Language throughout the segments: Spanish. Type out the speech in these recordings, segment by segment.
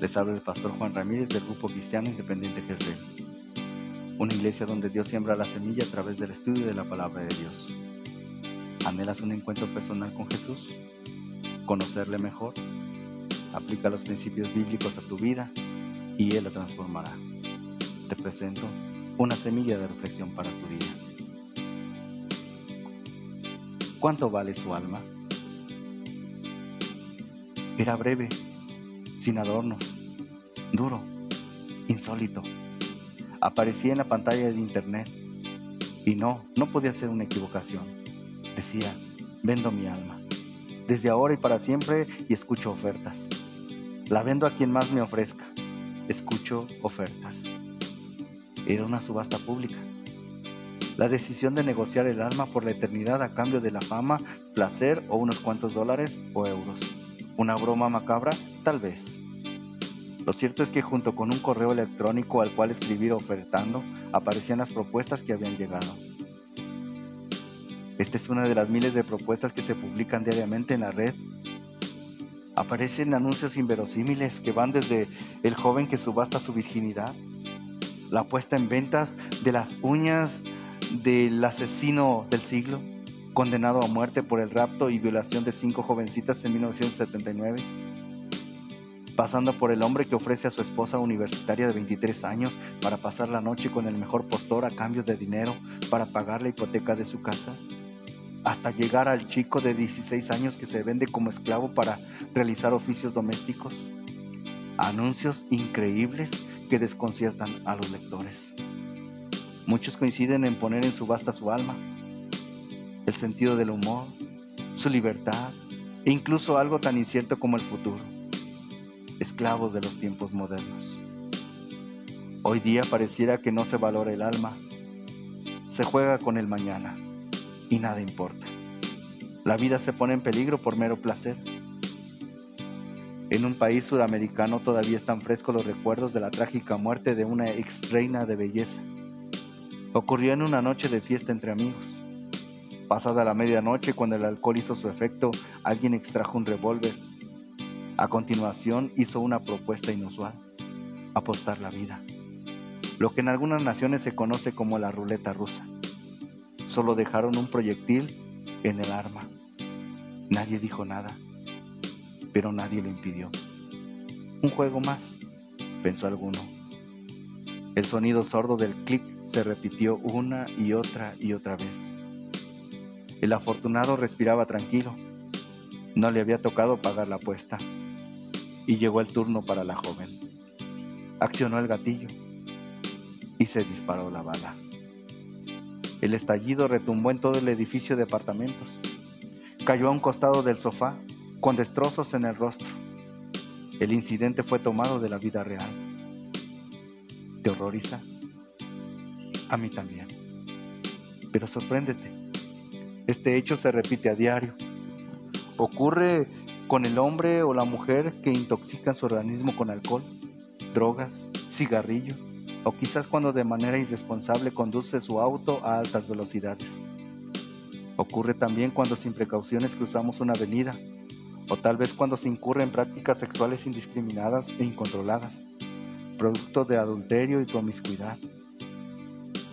Les habla el pastor Juan Ramírez del Grupo Cristiano Independiente Jezreel, una iglesia donde Dios siembra la semilla a través del estudio de la palabra de Dios. ¿Anhelas un encuentro personal con Jesús? ¿Conocerle mejor? Aplica los principios bíblicos a tu vida y Él la transformará. Te presento una semilla de reflexión para tu vida. ¿Cuánto vale su alma? Era breve, sin adornos, duro, insólito. Aparecía en la pantalla de internet y no, no podía ser una equivocación. Decía, vendo mi alma, desde ahora y para siempre y escucho ofertas. La vendo a quien más me ofrezca. Escucho ofertas. Era una subasta pública. La decisión de negociar el alma por la eternidad a cambio de la fama, placer o unos cuantos dólares o euros. ¿Una broma macabra? Tal vez. Lo cierto es que junto con un correo electrónico al cual escribir ofertando, aparecían las propuestas que habían llegado. Esta es una de las miles de propuestas que se publican diariamente en la red. Aparecen anuncios inverosímiles que van desde el joven que subasta su virginidad, la puesta en ventas de las uñas del asesino del siglo, condenado a muerte por el rapto y violación de cinco jovencitas en 1979, pasando por el hombre que ofrece a su esposa universitaria de 23 años para pasar la noche con el mejor postor a cambio de dinero para pagar la hipoteca de su casa, hasta llegar al chico de 16 años que se vende como esclavo para realizar oficios domésticos. Anuncios increíbles que desconciertan a los lectores. Muchos coinciden en poner en subasta su alma, el sentido del humor, su libertad e incluso algo tan incierto como el futuro, esclavos de los tiempos modernos. Hoy día pareciera que no se valora el alma, se juega con el mañana y nada importa. La vida se pone en peligro por mero placer. En un país sudamericano todavía están frescos los recuerdos de la trágica muerte de una ex reina de belleza. Ocurrió en una noche de fiesta entre amigos. Pasada la medianoche, cuando el alcohol hizo su efecto, alguien extrajo un revólver. A continuación hizo una propuesta inusual, apostar la vida. Lo que en algunas naciones se conoce como la ruleta rusa. Solo dejaron un proyectil en el arma. Nadie dijo nada, pero nadie lo impidió. Un juego más, pensó alguno. El sonido sordo del clic se repitió una y otra y otra vez. El afortunado respiraba tranquilo. No le había tocado pagar la apuesta. Y llegó el turno para la joven. Accionó el gatillo y se disparó la bala. El estallido retumbó en todo el edificio de apartamentos. Cayó a un costado del sofá con destrozos en el rostro. El incidente fue tomado de la vida real. ¿Te horroriza? A mí también. Pero sorpréndete. Este hecho se repite a diario. Ocurre con el hombre o la mujer que intoxican su organismo con alcohol, drogas, cigarrillo o quizás cuando de manera irresponsable conduce su auto a altas velocidades. Ocurre también cuando sin precauciones cruzamos una avenida o tal vez cuando se incurre en prácticas sexuales indiscriminadas e incontroladas, producto de adulterio y promiscuidad.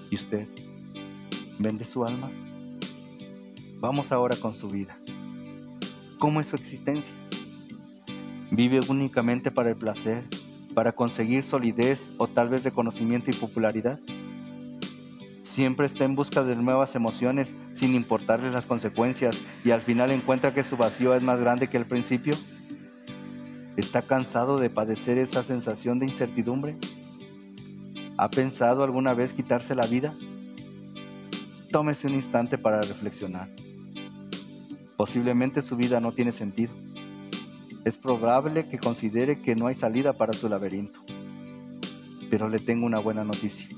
¿Y usted vende su alma? Vamos ahora con su vida. ¿Cómo es su existencia? ¿Vive únicamente para el placer, para conseguir solidez o tal vez reconocimiento y popularidad? Siempre está en busca de nuevas emociones sin importarle las consecuencias y al final encuentra que su vacío es más grande que el principio. ¿Está cansado de padecer esa sensación de incertidumbre? ¿Ha pensado alguna vez quitarse la vida? Tómese un instante para reflexionar. Posiblemente su vida no tiene sentido. Es probable que considere que no hay salida para su laberinto. Pero le tengo una buena noticia.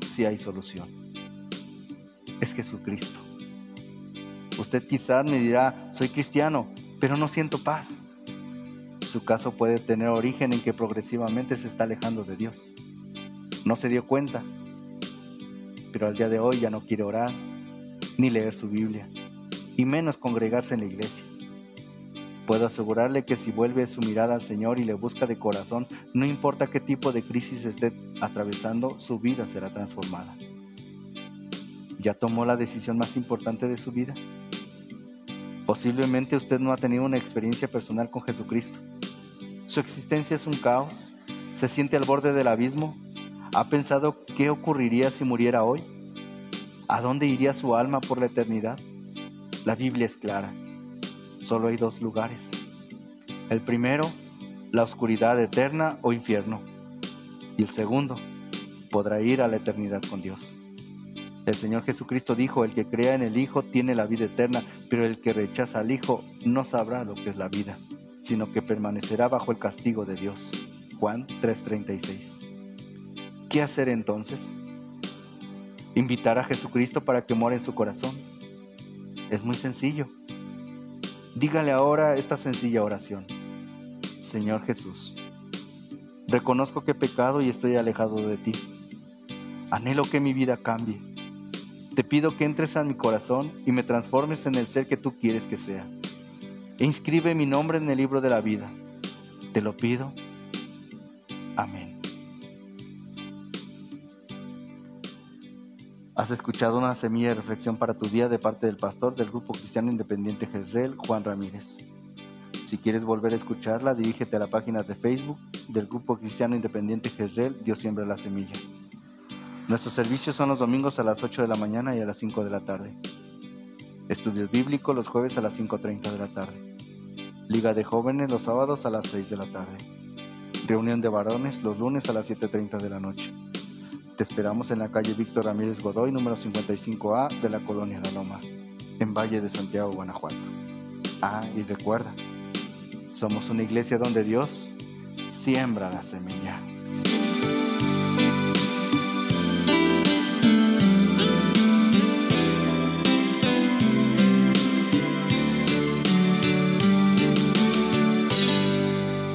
Sí hay solución. Es Jesucristo. Usted quizás me dirá, soy cristiano, pero no siento paz. Su caso puede tener origen en que progresivamente se está alejando de Dios. No se dio cuenta, pero al día de hoy ya no quiere orar ni leer su Biblia y menos congregarse en la iglesia. Puedo asegurarle que si vuelve su mirada al Señor y le busca de corazón, no importa qué tipo de crisis esté atravesando, su vida será transformada. ¿Ya tomó la decisión más importante de su vida? Posiblemente usted no ha tenido una experiencia personal con Jesucristo. Su existencia es un caos. Se siente al borde del abismo. ¿Ha pensado qué ocurriría si muriera hoy? ¿A dónde iría su alma por la eternidad? La Biblia es clara solo hay dos lugares. El primero, la oscuridad eterna o infierno. Y el segundo, podrá ir a la eternidad con Dios. El Señor Jesucristo dijo, el que crea en el Hijo tiene la vida eterna, pero el que rechaza al Hijo no sabrá lo que es la vida, sino que permanecerá bajo el castigo de Dios. Juan 3:36. ¿Qué hacer entonces? Invitar a Jesucristo para que muera en su corazón. Es muy sencillo. Dígale ahora esta sencilla oración. Señor Jesús, reconozco que he pecado y estoy alejado de ti. Anhelo que mi vida cambie. Te pido que entres a mi corazón y me transformes en el ser que tú quieres que sea. E inscribe mi nombre en el libro de la vida. Te lo pido. Amén. Has escuchado una semilla de reflexión para tu día de parte del pastor del Grupo Cristiano Independiente Jezreel, Juan Ramírez. Si quieres volver a escucharla, dirígete a la página de Facebook del Grupo Cristiano Independiente Jezreel, Dios siembra la semilla. Nuestros servicios son los domingos a las 8 de la mañana y a las 5 de la tarde. Estudios bíblicos los jueves a las 5.30 de la tarde. Liga de jóvenes los sábados a las 6 de la tarde. Reunión de varones los lunes a las 7.30 de la noche. Te esperamos en la calle Víctor Ramírez Godoy, número 55A de la colonia La Loma, en Valle de Santiago, Guanajuato. Ah, y recuerda, somos una iglesia donde Dios siembra la semilla.